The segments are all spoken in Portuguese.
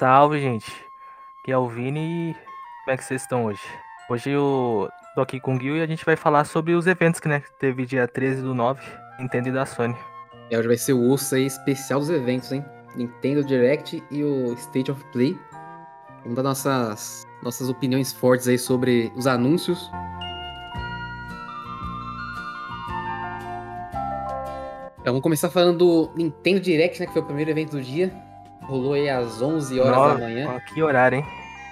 Salve, gente. Aqui é o Vini como é que vocês estão hoje? Hoje eu tô aqui com o Gil e a gente vai falar sobre os eventos que né, teve dia 13 do 9, Nintendo e da Sony. É, hoje vai ser o osso aí especial dos eventos, hein? Nintendo Direct e o State of Play. Vamos dar nossas, nossas opiniões fortes aí sobre os anúncios. Então vamos começar falando do Nintendo Direct, né? Que foi o primeiro evento do dia. Rolou aí às 11 horas Nossa, da manhã. Que horário, hein?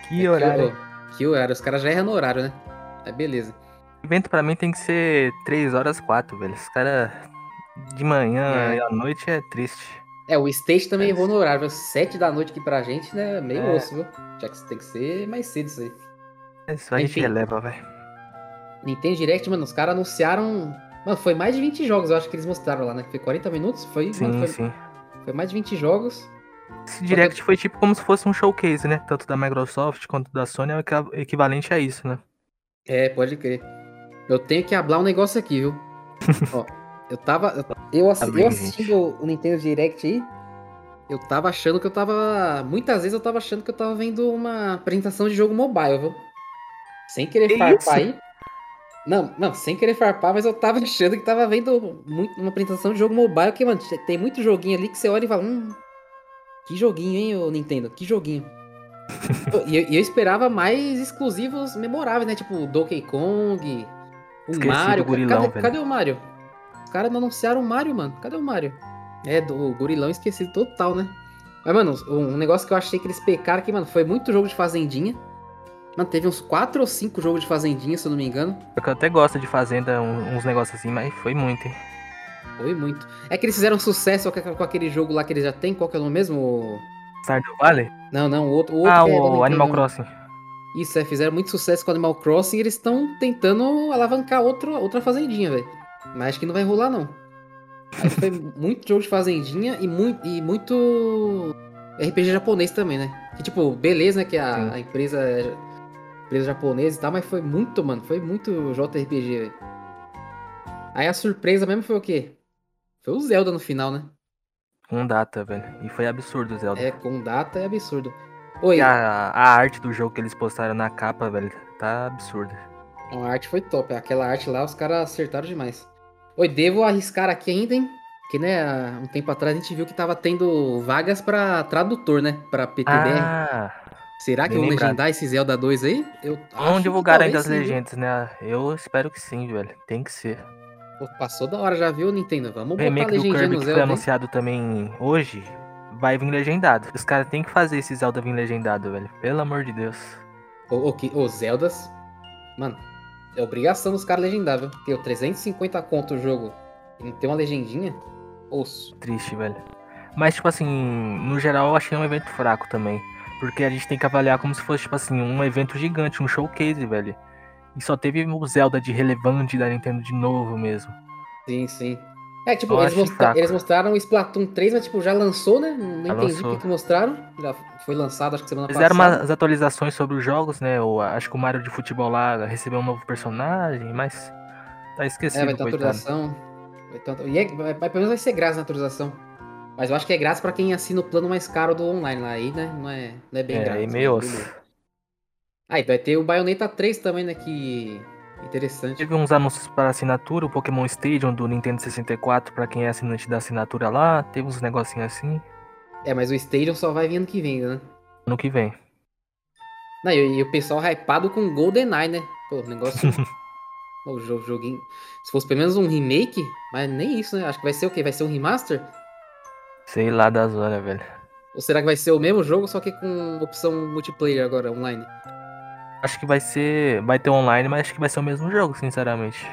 Que É, horário. Que, que horário. Os caras já erram no horário, né? É beleza. Evento pra mim tem que ser 3 horas 4, velho. Os caras de manhã É. e à noite é triste. É, o Stage também É. errou no horário. viu? 7 da noite aqui pra gente, né? Meio É. osso, viu? Já que tem que ser mais cedo isso aí. Isso a gente Enfim. releva, velho. Nintendo Direct, mano, os caras anunciaram. Mano, foi mais de 20 jogos, eu acho que eles mostraram lá, né? Foi 40 minutos. Foi, Sim, mano, foi, sim. foi mais de 20 jogos. Esse Direct foi tipo como se fosse um showcase, né? Tanto da Microsoft quanto da Sony é equivalente a isso, né? É, pode crer. Eu tenho que hablar um negócio aqui, viu? Ó, eu tava. Eu, Abre, eu gente. assistindo o Nintendo Direct aí. Eu tava achando que eu tava. Muitas vezes eu tava achando que eu tava vendo uma apresentação de jogo mobile, viu? Sem querer Que farpar isso? aí. Não, não, sem querer farpar, mas eu tava achando que tava vendo muito, uma apresentação de jogo mobile, que, mano, tem muito joguinho ali que você olha e fala, hum, que joguinho, hein, ô Nintendo, que joguinho. e, eu, eu esperava mais exclusivos memoráveis, né? Tipo, Donkey Kong, o Esqueci Mario. gorilão, cadê, cadê o Mario? Os caras não anunciaram o Mario, mano. Cadê o Mario? É, do o gorilão esquecido total, né? Mas, mano, um negócio que eu achei que eles pecaram aqui, mano, foi muito jogo de fazendinha. Mano, teve uns 4 ou 5 jogos de fazendinha, se eu não me engano. Eu até gosto de Fazenda, uns negócios assim, mas foi muito, hein? Foi muito. É que eles fizeram sucesso com aquele jogo lá que eles já têm, qual que é o nome mesmo? Stardew Valley? Não, não, o outro. O outro Ah, é o. Animal Crossing. Isso, é, fizeram muito sucesso com Animal Crossing e eles estão tentando alavancar outro, outra fazendinha, velho. Mas acho que não vai rolar, não. Aí foi muito jogo de fazendinha e muito, e muito RPG japonês também, né? Que tipo, beleza, né? Que a, a empresa é empresa japonesa e tal, mas foi muito, mano. Foi muito JRPG, velho. Aí a surpresa mesmo foi o quê? Foi o Zelda no final, né? Com data, velho. E foi absurdo o Zelda. É, com data é absurdo. Oi, a, a arte do jogo que eles postaram na capa, velho, tá absurda. A arte foi top. Aquela arte lá, os caras acertaram demais. Oi, devo arriscar aqui ainda, hein? Que, né, um tempo atrás a gente viu que tava tendo vagas pra tradutor, né? Pra PTBR. Ah, Será que vão lembrado. legendar esse Zelda 2 aí? Eu que divulgaram ainda as legendas, né? Eu espero que sim, velho. Tem que ser. Pô, passou da hora, já viu, Nintendo? Vamos O botar remake do Kirby que foi Zelda. hein? anunciado também hoje vai vir legendado. Os caras têm que fazer esse Zelda vir legendado, velho. Pelo amor de Deus. Ô, ô, que- ô, Zeldas. Mano, é obrigação dos caras legendar, viu? Porque o 350 conto o jogo e não tem uma legendinha. Osso. Triste, velho. Mas, tipo assim, no geral eu achei um evento fraco também. Porque a gente tem que avaliar como se fosse, tipo assim, um evento gigante, um showcase, velho. E só teve o Zelda de relevante da Nintendo de novo mesmo. Sim, sim. É, tipo, eles, mostra- eles mostraram o Splatoon 3, mas, tipo, já lançou, né? Não Já entendi o que, que mostraram. Já foi lançado, acho que semana Fizeram passada. umas atualizações sobre os jogos, né? O, acho que o Mario de futebol lá recebeu um novo personagem, mas tá esquecido, É, vai ter atualização. Vai ter, e é, vai, pelo menos vai ser grátis na atualização. Mas eu acho que é grátis pra quem assina o plano mais caro do online lá. Aí, né? Não é, não é bem É, grátis. aí meio osso. Ah, e vai ter o Bayonetta 3 também, né? Que interessante. Teve uns anúncios para assinatura, o Pokémon Stadium do Nintendo 64 pra quem é assinante da assinatura lá. Teve uns negocinhos assim. É, mas o Stadium só vai vir ano que vem, né? Ano que vem. Não, e, e o pessoal hypado com GoldenEye, né? Pô, o negócio. o jogo, joguinho. Se fosse pelo menos um remake, mas nem isso, né? Acho que vai ser o quê? Vai ser um remaster? Sei lá da zona, velho. Ou será que vai ser o mesmo jogo, só que com opção multiplayer agora, online? Acho que vai ser. Vai ter online, mas acho que vai ser o mesmo jogo, sinceramente.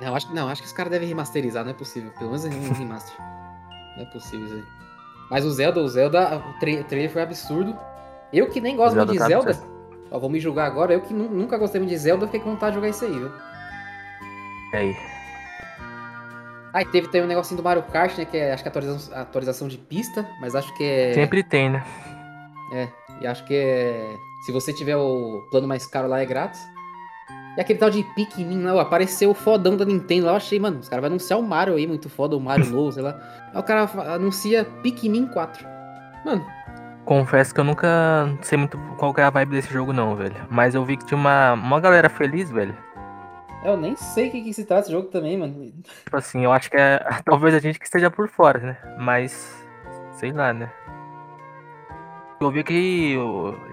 Não, acho, não, acho que os caras devem remasterizar, não é possível. Pelo menos um remaster. não é possível isso aí. Mas o Zelda, o Zelda, o, tra- o trailer foi absurdo. Eu que nem gosto Zelda muito de tá Zelda. Ó, vou me julgar agora. Eu que nu- nunca gostei muito de Zelda, fiquei com vontade de jogar isso aí, viu? E aí? Ah, e teve também um negocinho do Mario Kart, né? Que é, acho que é atualização, atualização de pista, mas acho que é. Sempre tem, né? É, e acho que é. Se você tiver o plano mais caro lá, é grátis. E aquele tal de Pikmin lá, ó, apareceu o fodão da Nintendo lá, eu achei, mano, os caras vão anunciar o Mario aí, muito foda, o Mario novo, sei lá. Aí o cara anuncia Pikmin 4. Mano, confesso que eu nunca sei muito qual que é a vibe desse jogo, não, velho. Mas eu vi que tinha uma, uma galera feliz, velho. Eu nem sei o que, que se trata esse jogo também, mano. Tipo assim, eu acho que é. Talvez a gente que esteja por fora, né? Mas. Sei lá, né? Eu vi que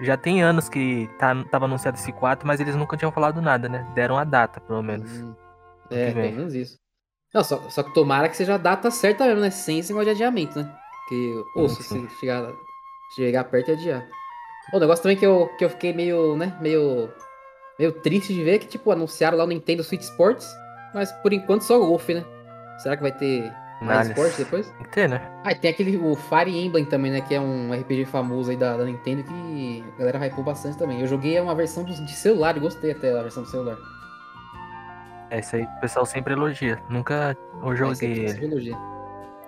já tem anos que tá, tava anunciado esse 4, mas eles nunca tinham falado nada, né? Deram a data, pelo menos. Hum, é, pelo menos isso. Não, só, só que tomara que seja a data certa mesmo, né? Sem esse negócio de adiamento, né? Porque, ouço, se chegar, chegar perto e adiar. O negócio também que eu, que eu fiquei meio, né? Meio meio triste de ver que, tipo, anunciaram lá o Nintendo Switch Sports, mas por enquanto só Golf, né? Será que vai ter mais esporte depois? Tem que ter, né? Ah, e tem aquele, o Fire Emblem também, né? Que é um RPG famoso aí da, da Nintendo que a galera hypou bastante também. Eu joguei uma versão do, de celular e gostei até da versão do celular. É, isso aí o pessoal sempre elogia. Nunca eu é, joguei é, sempre elogia.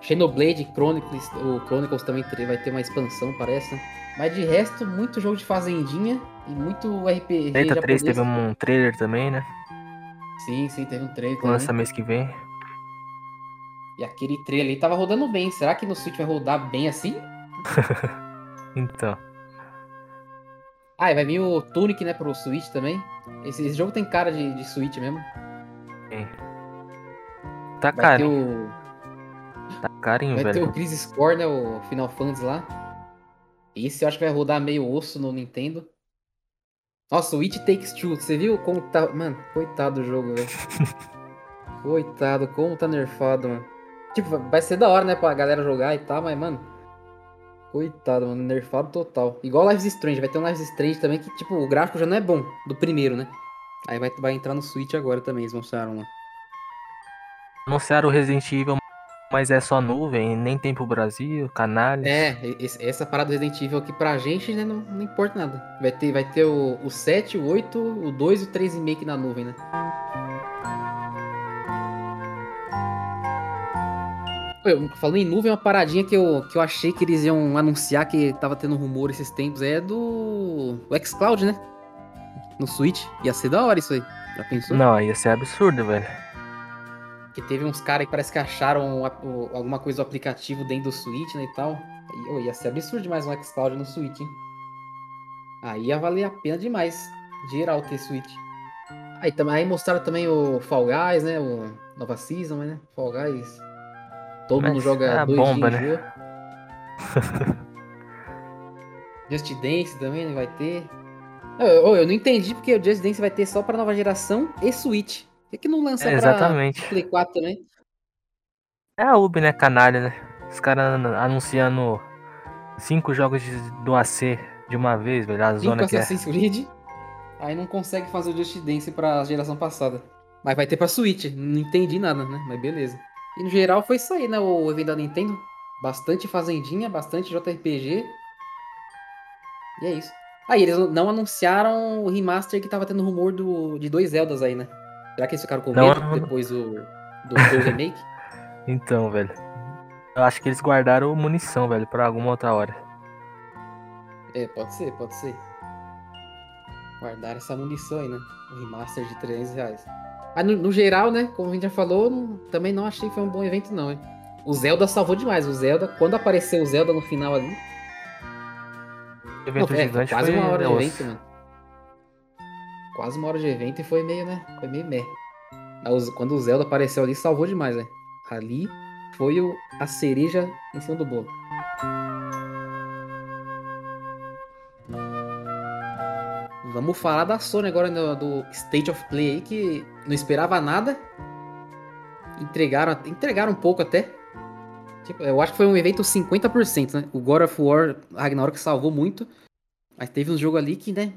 Xenoblade Chronicles, o Chronicles também vai ter uma expansão, parece, né? Mas de resto, muito jogo de fazendinha e muito RPG. Eita 3 teve um trailer também, né? Sim, sim, teve um trailer. Lança também. mês que vem. E aquele trailer ali tava rodando bem. Será que no Switch vai rodar bem assim? então. Ah, e vai vir o Tunic, né, pro Switch também. Esse, esse jogo tem cara de, de Switch mesmo. Sim. Tá caro. O... Tá carinho, vai velho. Vai ter o Crisis Core, né, o Final Fantasy lá. Esse eu acho que vai rodar meio osso no Nintendo. Nossa, o It Takes Two, você viu como tá. Mano, coitado do jogo, velho. coitado, como tá nerfado, mano. Tipo, vai ser da hora, né, pra galera jogar e tal, mas, mano. Coitado, mano, nerfado total. Igual Lives Strange, vai ter um Lives Strange também que, tipo, o gráfico já não é bom, do primeiro, né? Aí vai, vai entrar no Switch agora também, eles mostraram lá. Anunciaram o Resident Evil mas é só nuvem, nem tem pro Brasil, canais. É, essa parada do Resident Evil aqui pra gente né, não, não importa nada. Vai ter, vai ter o, o 7, o 8, o 2 e o 3,5 aqui na nuvem, né? Eu, falando em nuvem, uma paradinha que eu, que eu achei que eles iam anunciar que tava tendo rumor esses tempos é do o xCloud, né? No Switch. Ia ser da hora isso aí. Já pensou? Não, ia ser absurdo, velho. Que teve uns caras que parece que acharam alguma coisa do aplicativo dentro do Switch, né, e tal. Oh, ia ser absurdo demais um xCloud no Switch, hein? Aí ia valer a pena demais geral ter Switch. Aí, aí mostraram também o Fall Guys, né? O nova season, né? Fall Guys. Todo Mas mundo joga é dois bomba, dias né? Just Dance também né, vai ter. Eu, eu, não entendi porque o Just Dance vai ter só pra nova geração e Switch. Por que, que não lança é, exatamente. pra Play 4 também? É a Ubi, né, canalha, né? Os caras anunciando cinco jogos de, do AC de uma vez, velho. A zona que Assassin's é. Creed, aí não consegue fazer o Just Dance pra geração passada. Mas vai ter pra Switch. Não entendi nada, né? Mas beleza. E no geral foi isso aí, né? O evento da Nintendo. Bastante fazendinha, bastante JRPG. E é isso. Aí, ah, eles não anunciaram o remaster que tava tendo rumor do, de dois Zeldas aí, né? Será que eles ficaram com medo não, depois do, do, do remake? então, velho. Eu acho que eles guardaram munição, velho, pra alguma outra hora. É, pode ser, pode ser. Guardaram essa munição aí, né? O remaster de 300 reais. Mas no, no, geral, né? Como a gente já falou, não, também não achei que foi um bom evento, não, hein? O Zelda salvou demais. O Zelda, quando apareceu o Zelda no final ali. O evento não, é, quase uma hora de evento, mano quase uma hora de evento e foi meio, né? Foi meio meh. Quando o Zelda apareceu ali, salvou demais, né? Ali foi o, a cereja em cima do bolo. Vamos falar da Sony agora do, do State of Play aí, que não esperava nada. Entregaram, entregaram um pouco até. Tipo, eu acho que foi um evento 50%, né? O God of War Ragnarok salvou muito. Mas teve um jogo ali que, né?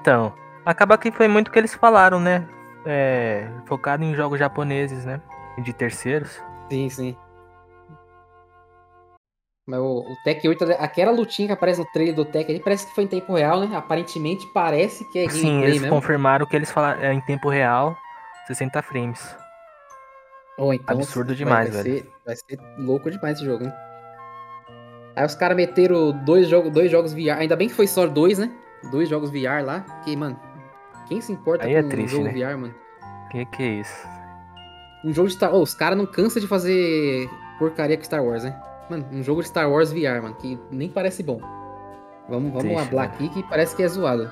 Então, acaba que foi muito o que eles falaram, né? É, focado em jogos japoneses, né? De terceiros. Sim, sim. Mas o, o Tech 8, aquela lutinha que aparece no trailer do Tech ali, parece que foi em tempo real, né? Aparentemente parece que é gameplay Sim, eles mesmo. confirmaram que eles falaram é, em tempo real, 60 frames. Oh, então, Absurdo demais, vai, vai velho. Ser, vai ser louco demais esse jogo, hein? Aí os caras meteram dois, jogo, dois jogos VR, ainda bem que foi só dois, né? dois jogos VR lá, que, mano, quem se importa Aí é com é triste, um jogo né? VR, mano? Que que é isso? Um jogo de Star Wars, oh, os caras não cansam de fazer porcaria com Star Wars, né? Mano, um jogo de Star Wars VR, mano, que nem parece bom. Vamos, vamos Deixa, aqui que parece que é zoado.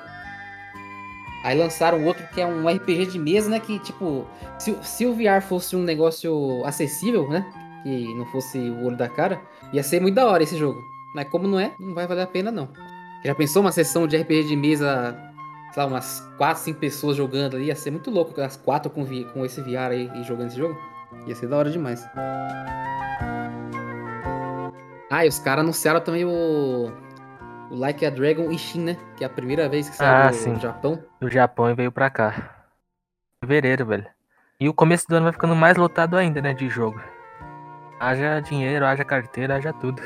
Aí lançaram outro que é um RPG de mesa, né? Que, tipo, se, se o VR fosse um negócio acessível, né? Que não fosse o olho da cara, ia ser muito da hora esse jogo. Mas como não é, não vai valer a pena, não. Já pensou uma sessão de RPG de mesa, sei lá, umas 4, 5 pessoas jogando ali? Ia ser muito louco, as quatro com, vi- com esse VR aí e jogando esse jogo. Ia ser da hora demais. Ah, e os caras anunciaram também o. O Like a Dragon Ishin, né? Que é a primeira vez que saiu Ah, do sim. Japão. Do Japão e veio pra cá. Fevereiro, velho. E o começo do ano vai ficando mais lotado ainda, né? De jogo. Haja dinheiro, haja carteira, haja tudo.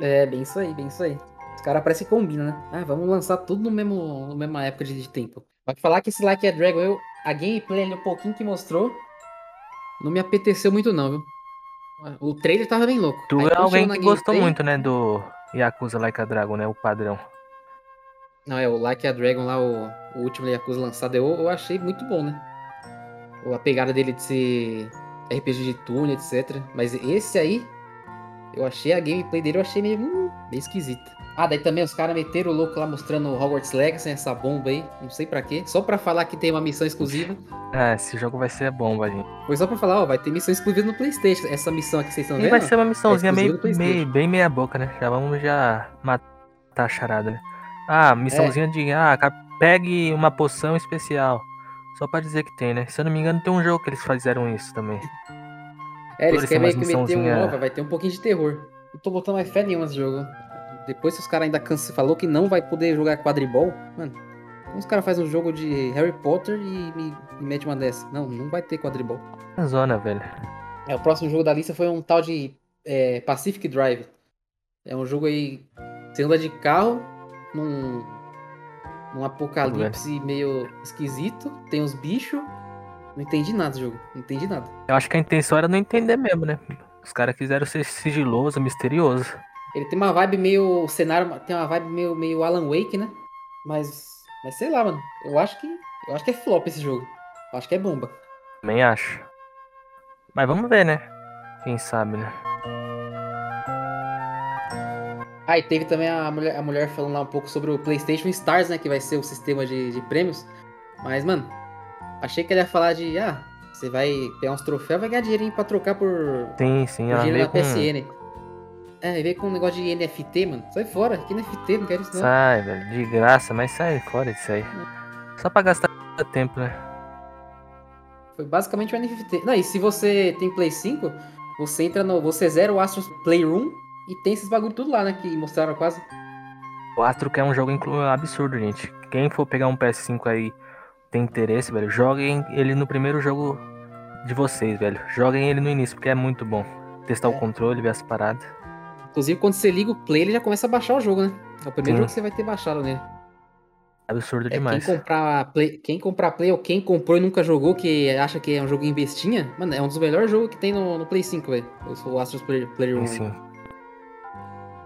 É, bem isso aí, bem isso aí. Os caras parecem que combinam, né? Ah, vamos lançar tudo no mesmo, no mesma época de, de tempo. Vai falar que esse Like a Dragon, eu, a gameplay ali, um pouquinho que mostrou, não me apeteceu muito não, viu? O trailer tava bem louco. Tu Aí é alguém que gostou gameplay- muito, né? Do Yakuza Like a Dragon, né? O padrão. Não, é o Like a Dragon lá, o, o último Yakuza lançado, eu, eu achei muito bom, né? A pegada dele de ser RPG de turno, etc. Mas esse aí, eu achei a gameplay dele, eu achei meio, meio esquisita. Ah, daí também os caras meteram o louco lá mostrando o Hogwarts Legacy, essa bomba aí, não sei pra quê. Só pra falar que tem uma missão exclusiva. Ah, esse jogo vai ser bomba, gente. Foi só pra falar, ó, vai ter missão exclusiva no Playstation. Essa missão aqui que vocês estão E vendo? vai ser uma missãozinha exclusivo meio, meio, bem meia boca, né? Já vamos já matar a charada, né? Ah, missãozinha de, ah, pegue uma poção especial. Só pra dizer que tem, né? Se eu não me engano, tem um jogo que eles fizeram isso também. É, eles querem meio que meter um, ó, vai ter um pouquinho de terror. Não tô botando mais fé nenhuma nesse jogo. Depois que os caras ainda cansa, falou que não vai poder jogar quadribol, mano. Como os caras fazem um jogo de Harry Potter e me, me mete uma dessa? Não, não vai ter quadribol. Zona, velho. É, o próximo jogo da lista foi um tal de é, Pacific Drive. É um jogo aí. Você anda de carro num, num apocalipse meio esquisito. Tem uns bichos. Não entendi nada do jogo. Não entendi nada. Eu acho que a intenção era não entender mesmo, né? Os caras quiseram ser sigiloso, misterioso. Ele tem uma vibe meio. O cenário tem uma vibe meio, meio Alan Wake, né? Mas. Mas sei lá, mano. Eu acho que. Eu acho que é flop esse jogo. Eu acho que é bomba. Também acho. Mas vamos ver, né? Quem sabe, né? Ah, e teve também a mulher, a mulher falando lá um pouco sobre o PlayStation Stars, né? Que vai ser o sistema de, de prêmios. Mas, mano, achei que ela ia falar de. Ah, você vai pegar uns troféus, vai ganhar dinheirinho pra trocar por, Sim, sim. por dinheiro na com... PSN. É, veio com um negócio de NFT, mano. Sai fora, que NFT, não quero isso não. Sai, velho. De graça, mas sai fora disso aí. Só pra gastar tempo, né? Foi basicamente um NFT. Não, e se você tem Play 5, você entra no. Você zera o Astros Playroom e tem esses bagulho tudo lá, né? Que mostraram quase. O Astro que é um jogo absurdo, gente. Quem for pegar um PS5 aí, tem interesse, velho, joguem ele no primeiro jogo de vocês, velho. Joguem ele no início, porque é muito bom. Testar É. o controle, ver as paradas. Inclusive, quando você liga o Play, ele já começa a baixar o jogo, né? É o primeiro Sim. jogo que você vai ter baixado nele. Absurdo É, quem demais. comprar Play, quem comprar Play ou quem comprou e nunca jogou, que acha que é um jogo em bestinha, mano, é um dos melhores jogos que tem no, no Play 5, velho. O Astros Play, Playroom. Sim, sim.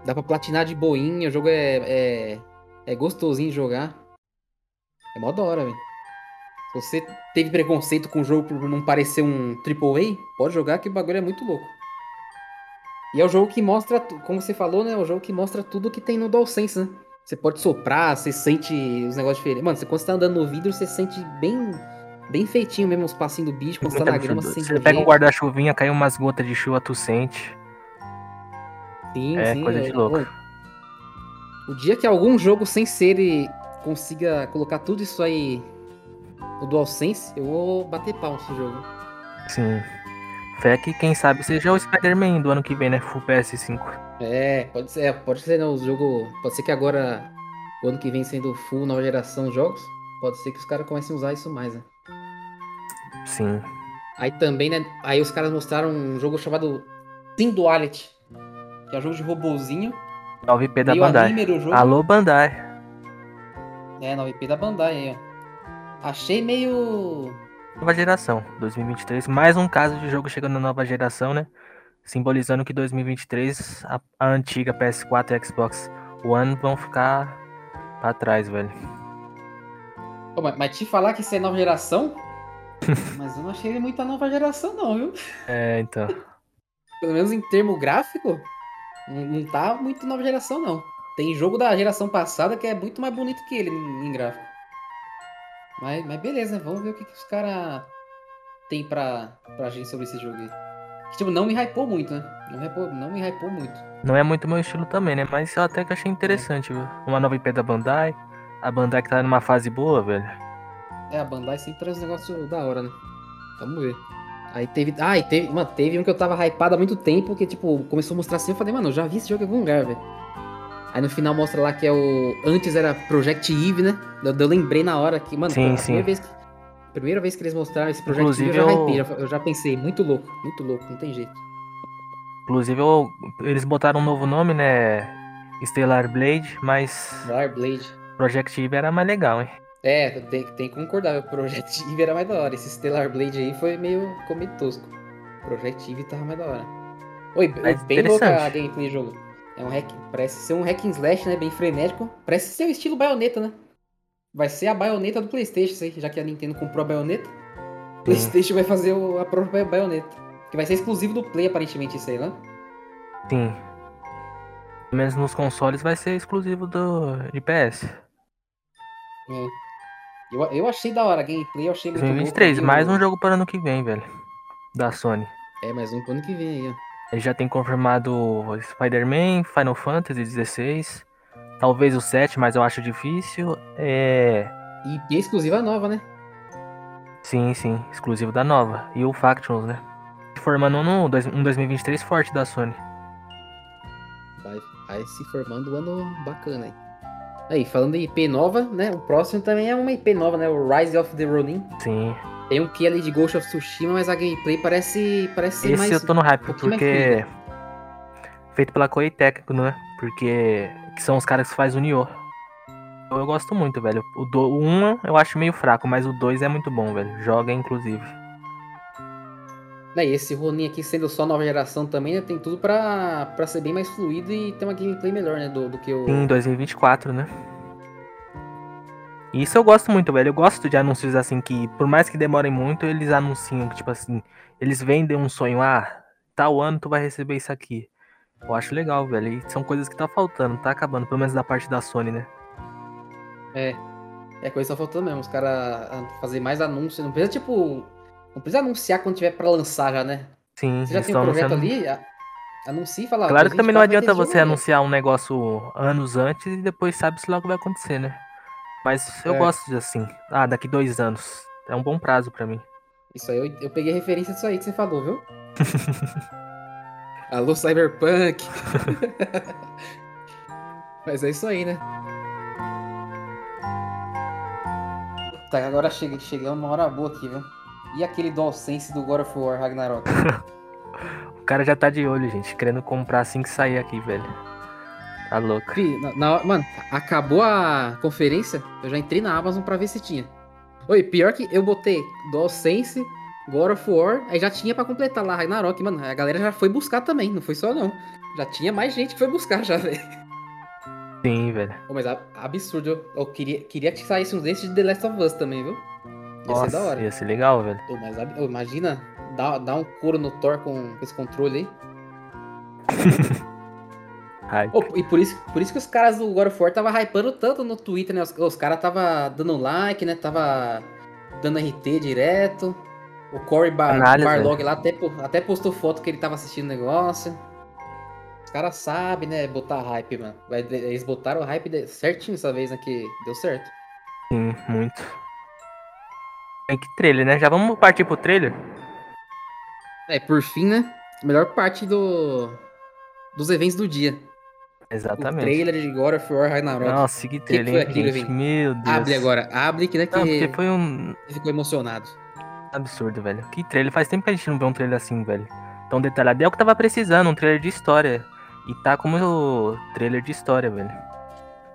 Dá pra platinar de boinha, o jogo é, é, é gostosinho de jogar. É mó da hora, velho. Se você teve preconceito com o jogo por não parecer um AAA, pode jogar que o bagulho é muito louco. E é o jogo que mostra, como você falou, né? É o jogo que mostra tudo que tem no DualSense, né? Você pode soprar, você sente os negócios diferentes. Mano, você, quando você tá andando no vidro, você sente bem, bem feitinho mesmo os passinhos do bicho. Quando você tá na grama, você sente Você pega um guarda-chuvinha, cai umas gotas de chuva, tu sente. Sim, É sim, coisa de louco. O dia que algum jogo sem ser ele consiga colocar tudo isso aí no DualSense, eu vou bater pau nesse jogo. Sim. Fé que quem sabe seja o Spider-Man do ano que vem, né? Full PS5. É, pode ser, é, pode ser né, o jogo. Pode ser que agora, o ano que vem sendo full nova geração de jogos, pode ser que os caras comecem a usar isso mais, né? Sim. Aí também, né? Aí os caras mostraram um jogo chamado Sim Duality, que é um jogo de robozinho. 9P da Bandai. Alô, Bandai. É, 9P da Bandai aí, ó. Achei meio. Nova geração, 2023. Mais um caso de jogo chegando na nova geração, né? Simbolizando que 2023 a, a antiga PS4 e Xbox One vão ficar pra trás, velho. Pô, mas, mas te falar que isso é nova geração? mas eu não achei ele muita nova geração, não, viu? É, então. pelo menos em termo gráfico, não, tá muito nova geração, não. Tem jogo da geração passada que é muito mais bonito que ele em gráfico. Mas, mas beleza, vamos ver o que, que os caras tem pra, pra gente sobre esse jogo aí. Que, tipo, não me hypou muito, né? Não, hypou, não me hypou muito. Não é muito meu estilo também, né? Mas eu até que achei interessante, viu? Uma nova IP da Bandai. A Bandai que tá numa fase boa, velho. É, a Bandai sempre traz um negócio da hora, né? Vamos ver. Aí teve. Ah, e teve. Mano, teve um que eu tava hypado há muito tempo, que, tipo, começou a mostrar assim, eu falei, mano, eu já vi esse jogo em algum lugar, velho. Aí no final mostra lá que é o. Antes era Project Eve, né? Eu, eu lembrei na hora que, mano, sim, a sim. primeira vez que. Primeira vez que eles mostraram esse Project Inclusive, Eve, eu já eu- hypei, já- eu já pensei, muito louco, muito louco, não tem jeito. Inclusive, eu- eles botaram um novo nome, né? Stellar Blade, mas Var Blade. Project Eve era mais legal, hein? É, tem, tem que concordar, o Project Eve era mais da hora. Esse Stellar Blade aí foi meio, ficou meio tosco. Project Eve tava mais da hora. Oi, bem louca a gameplay do jogo. É um hack, parece ser um hack and slash, né? Bem frenético. Parece ser o estilo baioneta, né? Vai ser a baioneta do Playstation, aí, já que a Nintendo comprou a baioneta. O Playstation vai fazer o- a própria baioneta. Que vai ser exclusivo do Play, aparentemente, isso aí, né? Sim. Pelo menos nos consoles vai ser exclusivo do de PS. É. Eu, eu achei da hora a gameplay, eu achei muito louco 2023, ali, mais um jogo para ano que vem, velho. Da Sony. É, mais um pro ano que vem aí, ó. Ele já tem confirmado Spider-Man, Final Fantasy XVI. Talvez o 7, mas eu acho difícil. É. E, e exclusiva nova, né? Sim, sim, exclusivo da nova. E o Factions, né? Formando no dois- um 2023 forte da Sony. Vai, vai se formando um ano bacana aí. Aí, falando em IP nova, né? O próximo também é uma IP nova, né? O Rise of the Ronin. Sim. Tem um que ali de Ghost of Tsushima, mas a gameplay parece, parece Esse mais... eu tô no hype, mais porque. Feito pela Koei Tecmo, né? Porque. Que são os caras que fazem o Nioh. Eu, gosto muito, velho. O 1 o um eu acho meio fraco, mas o 2 é muito bom, velho. Joga, inclusive. Né, e esse Ronin aqui sendo só nova geração também, né? Tem tudo pra, pra ser bem mais fluido e ter uma gameplay melhor, né? Do, do que o... Em 2024, né? Isso eu gosto muito, velho. Eu gosto de anúncios assim que, por mais que demorem muito, eles anunciam que, tipo assim, eles vendem um sonho. Ah, tal ano tu vai receber isso aqui. Eu acho legal, velho. E são coisas que tá faltando, tá acabando, pelo menos da parte da Sony, né? É, é coisa que tá faltando mesmo. Os caras fazer mais anúncios. Não precisa, tipo... Não precisa anunciar quando tiver pra lançar já, né? Sim, Você já tem um projeto anunciando. ali, a- anuncia e fala... Claro que também não 2024 vai ter adianta você anunciar um negócio anos antes e depois sabe-se lá o que vai acontecer, né? Mas eu É. gosto de assim. Ah, daqui dois anos. É um bom prazo pra mim. Isso aí, eu, eu peguei referência disso aí que você falou, viu? Alô, Cyberpunk! Mas é isso aí, né? Tá, agora chega, chegamos numa hora boa aqui, viu? E aquele DualSense do God of War Ragnarok? O cara já tá de olho, gente, querendo comprar assim que sair aqui, velho. Tá louco. Na, na mano, acabou a conferência, eu já entrei na Amazon pra ver se tinha. Oi, pior que eu botei DualSense, God of War, aí já tinha pra completar lá Ragnarok, mano. A galera já foi buscar também, não foi só não. Já tinha mais gente que foi buscar já, velho. Sim, velho. Pô, mas absurdo, eu, eu queria, queria que saísse um desses de The Last of Us também, viu? Ia Nossa, ser da hora. ia ser legal, velho. Pô, mas imagina dar, dar um couro no Thor com, com esse controle aí. Ô, e por isso, por isso que os caras do God of War tava hypando tanto no Twitter, né? Os, os caras tava dando like, né? Tava dando RT direto. O Corey Bar Análise, Barlog lá até, até postou foto que ele tava assistindo o negócio. Os caras sabem, né? Botar hype, mano. Eles botaram o hype certinho dessa vez, né? Que deu certo. sim, muito. Que trailer, né? Já vamos partir pro trailer? É, por fim, né? Melhor parte do dos eventos do dia. O Exatamente. trailer de God of War Ragnarok. Nossa, que que trailer, foi hein, aquilo? Meu Deus. Abre agora, abre que, né, que Não, porque foi um ficou emocionado. absurdo, velho. Que trailer? Faz tempo que a gente não vê um trailer assim, velho. Tão detalhado. É o que tava precisando, um trailer de história. E tá como o trailer de história, velho.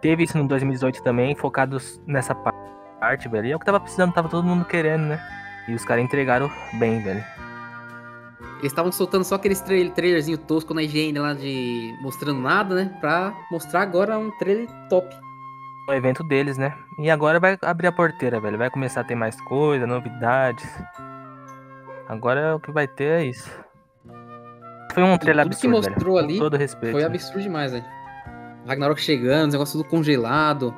Teve isso no 2018 também, focado nessa pa- parte, velho. E é o que tava precisando, tava todo mundo querendo, né? E os caras entregaram bem, velho. Eles estavam soltando só aqueles trail, trailerzinho tosco na higiene lá de mostrando nada, né? Pra mostrar agora um trailer top. O evento deles, né? E agora vai abrir a porteira, velho. Vai começar a ter mais coisa, novidades. Agora o que vai ter é isso. foi um trailer tudo que absurdo, mostrou velho. ali todo respeito. Foi absurdo demais, velho. Ragnarok chegando, os negócios tudo congelado.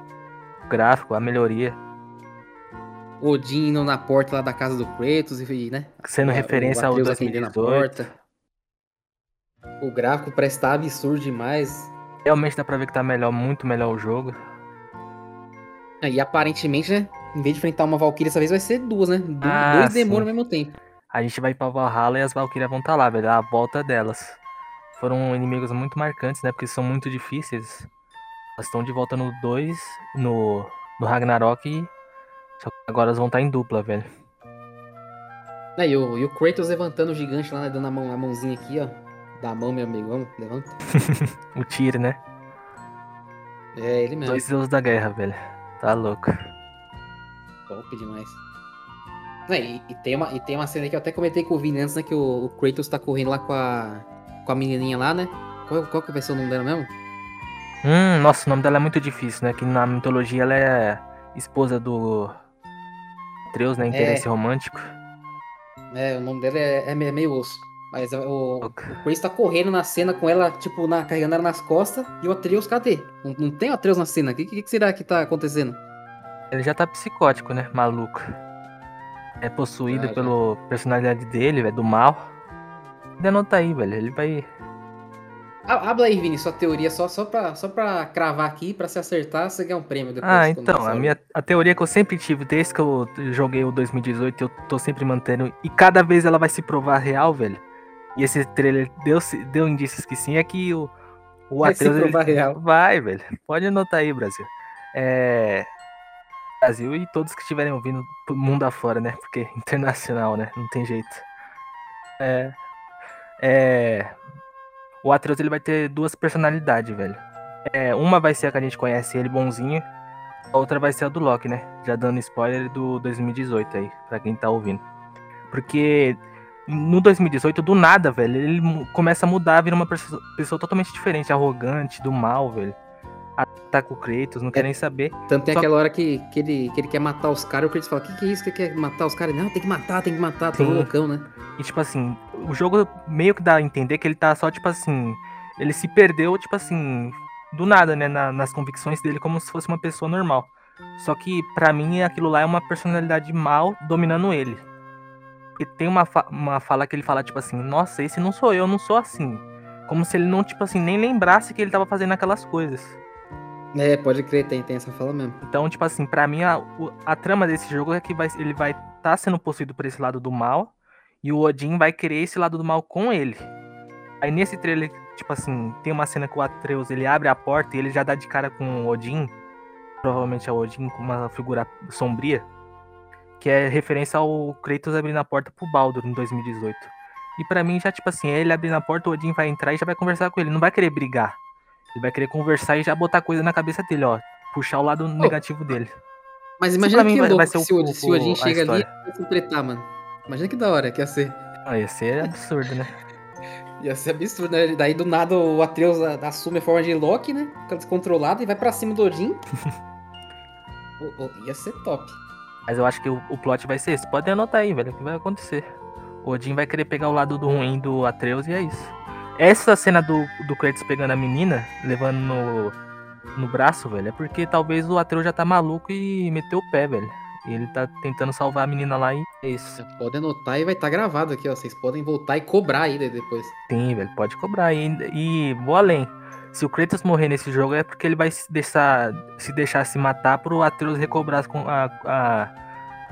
O gráfico, a melhoria. Odin indo na porta lá da casa do Kratos e, né? Sendo o- referência ao Atreus atendendo a 2018. porta. O gráfico parece estar absurdo demais. Realmente dá pra ver que tá melhor, muito melhor o jogo. É, E aparentemente, né? Em vez de enfrentar uma Valkyrie, dessa vez vai ser duas, né? Du- Ah, dois demônios ao mesmo tempo. A gente vai pra Valhalla e as Valkyrias vão estar lá, velho. A volta delas. Foram inimigos muito marcantes, né? Porque são muito difíceis. Elas estão de volta no 2, no, no Ragnarok. e- Só que agora elas vão estar em dupla, velho. É, e, o, e o Kratos levantando o gigante lá, né, dando a, mão, a mãozinha aqui, ó. Dá a mão, meu amigo. Vamos, levanta. O Tyr, né? É ele mesmo. Dois deuses da guerra, velho. Tá louco. Top demais. É, e, e tem uma, e tem uma cena que eu até comentei com o Vini antes, né? Que o, o Kratos tá correndo lá com a, com a menininha lá, né? Qual, qual que vai ser o nome dela mesmo? Hum, nossa, o nome dela é muito difícil, né? Que na mitologia ela é esposa do Atreus, né? Interesse romântico. É, o nome dela é, é meio meio osso. Mas o, o. Kratos tá correndo na cena com ela, tipo, na, carregando ela nas costas. E o Atreus, cadê? Não, não tem o Atreus na cena. O que, que, que será que tá acontecendo? Ele já tá psicótico, né? Maluco. É possuído Ah, pela personalidade dele, velho, do mal. Ainda não tá aí, velho. Ele vai. Ah, Habla aí, Vini, sua teoria só, só, pra, só pra cravar aqui, pra se acertar, você ganha um prêmio depois. Ah, então, a minha a teoria que eu sempre tive, desde que eu joguei o 2018, eu tô sempre mantendo. E cada vez ela vai se provar real, velho. E esse trailer deu, deu indícios que sim, é que o, o Vai se Atreus. ele- provar real. Vai, velho. Pode anotar aí, Brasil. É. Brasil e todos que estiverem ouvindo mundo afora, né? Porque internacional, né? Não tem jeito. É. É. O Atreus ele vai ter duas personalidades, velho. É, uma vai ser a que a gente conhece, ele bonzinho. A outra vai ser a do Loki, né? Já dando spoiler do 2018 aí, pra quem tá ouvindo. Porque no 2018, do nada, velho, ele começa a mudar, vira uma pessoa totalmente diferente, arrogante, do mal, velho. Ataca o Kratos, não quer nem saber. Tanto tem Só- aquela hora que, que, ele, que ele quer matar os caras, o Kratos fala, que que é isso que quer matar os caras? Não, tem que matar, tem que matar, Sim. loucão, né? E tipo assim, o jogo meio que dá a entender que ele tá só, tipo assim. Ele se perdeu, tipo assim, do nada, né? na- nas convicções dele, como se fosse uma pessoa normal. Só que, pra mim, aquilo lá é uma personalidade mal dominando ele. E tem uma, fa- uma fala que ele fala, tipo assim, nossa, esse não sou eu, não sou assim. Como se ele não, tipo assim, nem lembrasse que ele tava fazendo aquelas coisas. É, pode crer, tem, tem essa fala mesmo. Então, tipo assim, pra mim, a, a trama desse jogo é que vai, ele vai estar tá sendo possuído por esse lado do mal. E o Odin vai querer esse lado do mal com ele. Aí nesse trailer, tipo assim, tem uma cena que o Atreus ele abre a porta e ele já dá de cara com o Odin. Provavelmente é o Odin com uma figura sombria. Que é referência ao Kratos abrindo a porta pro Baldur em 2018. E pra mim, já, tipo assim, ele abrindo a porta, o Odin vai entrar e já vai conversar com ele. Não vai querer brigar. Ele vai querer conversar e já botar coisa na cabeça dele, ó. Puxar o lado negativo dele. Mas imagina mim que vai- vai ser se, o- se o Odin chega ali e vai se tretar, mano. Imagina que da hora que ia ser. Ah, ia ser absurdo, né? Ia ser absurdo, né? Daí do nada o Atreus assume a forma de Loki, né? Fica descontrolado e vai pra cima do Odin. O- o- ia ser top. Mas eu acho que o, o plot vai ser esse. Pode anotar aí, velho, o que vai acontecer. O Odin vai querer pegar o lado do ruim do Atreus e é isso. Essa cena do, do Kratos pegando a menina, levando no, no braço, velho, é porque talvez o Atreus já tá maluco e meteu o pé, velho. E ele tá tentando salvar a menina lá e é isso. Pode anotar e vai estar gravado aqui, ó. Vocês podem voltar e cobrar aí depois. Sim, velho, pode cobrar. E, e vou além. Se o Kratos morrer nesse jogo é porque ele vai se deixar se, deixar se matar pro Atreus recobrar a, a,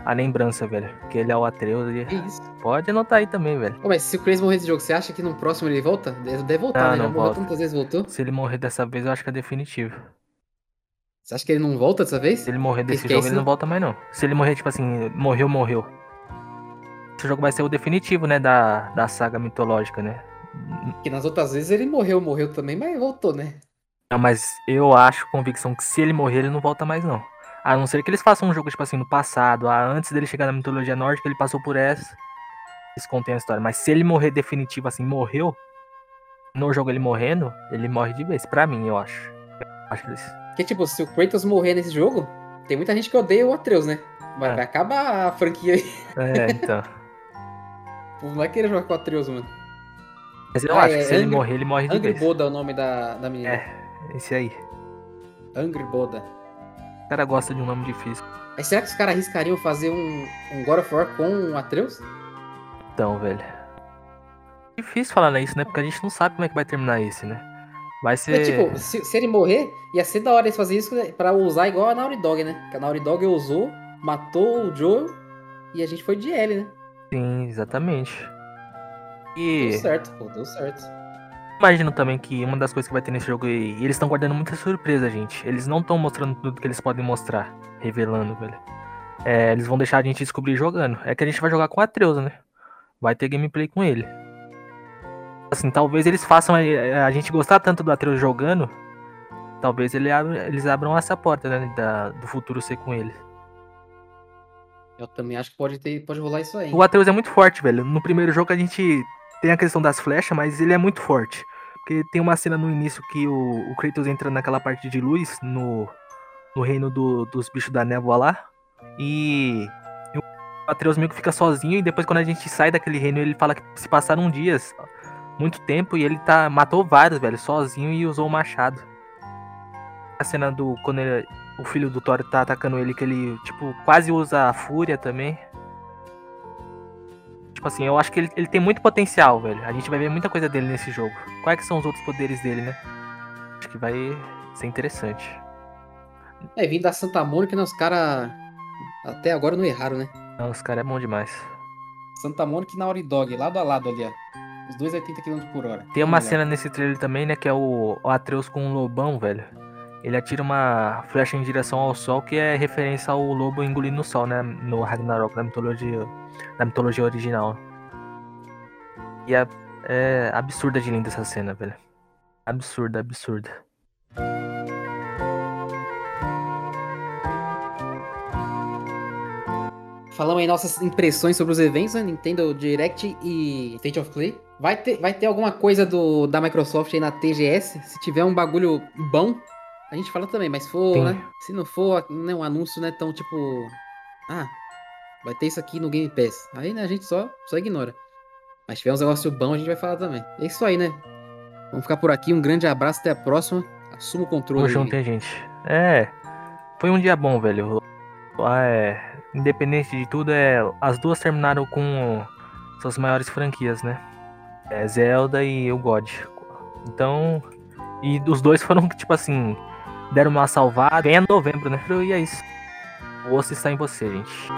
a lembrança, velho. Que ele é o Atreus e Que isso. pode anotar aí também, velho. Mas se o Kratos morrer nesse jogo, você acha que no próximo ele volta? Deve voltar, Não, né? Não volta. tantas vezes, voltou. Se ele morrer dessa vez, eu acho que é definitivo. Você acha que ele não volta dessa vez? Se ele morrer desse que é jogo, isso, ele não né? volta mais, não. Se ele morrer, tipo assim, morreu, morreu. Esse jogo vai ser o definitivo, né? Da, da saga mitológica, né? Porque nas outras vezes ele morreu, morreu também, mas voltou, né? Não, mas eu acho convicção que se ele morrer, ele não volta mais, não. A não ser que eles façam um jogo, tipo assim, no passado, ah, antes dele chegar na mitologia nórdica, ele passou por essa. Eles contêm a história. Mas se ele morrer definitivo, assim, morreu, no jogo ele morrendo, ele morre de vez. Pra mim, eu acho. Acho isso. Porque, tipo, se o Kratos morrer nesse jogo, tem muita gente que odeia o Atreus, né? Vai, É. vai acabar a franquia aí. É, então. O povo não vai querer jogar com o Atreus, mano. Mas eu Ah, acho é que se ele Angry- morrer, ele morre de Angry vez. Boda é o nome da, da menina. É, esse aí. Angry Boda. O cara gosta de um nome difícil. Mas será que os caras arriscariam fazer um, um God of War com o Atreus? Então, velho. Difícil falar nisso, né? Porque a gente não sabe como é que vai terminar esse, né? Vai ser. É, tipo, se, se ele morrer, ia ser da hora eles fazerem isso né, pra usar igual a Naughty Dog, né? Que a Naughty Dog usou, matou o Joe e a gente foi de L, né? Sim, exatamente. Deu E certo, pô, deu certo. imagino também que uma das coisas que vai ter nesse jogo e eles estão guardando muita surpresa, gente. Eles não estão mostrando tudo que eles podem mostrar, revelando, velho. É, eles vão deixar a gente descobrir jogando. É que a gente vai jogar com o Atreus, né? Vai ter gameplay com ele. Assim, talvez eles façam a, a gente gostar tanto do Atreus jogando. Talvez ele abra- eles abram essa porta, né? da- do futuro ser com ele. Eu também acho que pode, ter, pode rolar isso aí. O Atreus é muito forte, velho. No primeiro jogo a gente tem a questão das flechas, mas ele é muito forte. Porque tem uma cena no início que o, o Kratos entra naquela parte de luz, no, no reino do- dos bichos da névoa lá. E, e o Atreus meio que fica sozinho. E depois, quando a gente sai daquele reino, ele fala que se passaram dias, muito tempo, e ele tá matou vários, velho, sozinho e usou o machado. A cena do. Quando ele- o filho do Thor tá atacando ele, que ele, tipo, quase usa a fúria também. Tipo assim, eu acho que ele, ele tem muito potencial, velho. A gente vai ver muita coisa dele nesse jogo. Quais que são os outros poderes dele, né? Acho que vai ser interessante. É, vindo da Santa Mônica, né? Os caras até agora não erraram, né? Não, os caras é bom demais. Santa Mônica e Naughty Dog, lado a lado ali, ó. Os dois 80 km por hora. Tem uma Melhor. cena nesse trailer também, né? Que é o, o Atreus com um lobão, velho. Ele atira uma flecha em direção ao sol, que é referência ao lobo engolindo o sol, né? No Ragnarok, na mitologia, na mitologia original. E é, é absurda de linda essa cena, velho. Absurda, absurda. Falamos aí nossas impressões sobre os eventos, né? Nintendo Direct e State of Play. Vai ter, vai ter alguma coisa do, da Microsoft aí na TGS? Se tiver um bagulho bom, a gente fala também. Mas se for, Sim. né? Se não for né, um anúncio, né? Tão tipo. Ah, vai ter isso aqui no Game Pass. Aí, né? A gente só, só ignora. Mas se tiver uns negócios bons, a gente vai falar também. É isso aí, né? Vamos ficar por aqui. Um grande abraço. Até a próxima. Assuma o controle. Tamo junto, hein, gente. É. Foi um dia bom, velho. É, independente de tudo, é, as duas terminaram com suas maiores franquias, né? É Zelda e o God. Então. E os dois foram, tipo assim, deram uma salvada. Em novembro, né? E é isso. O osso está em você, gente.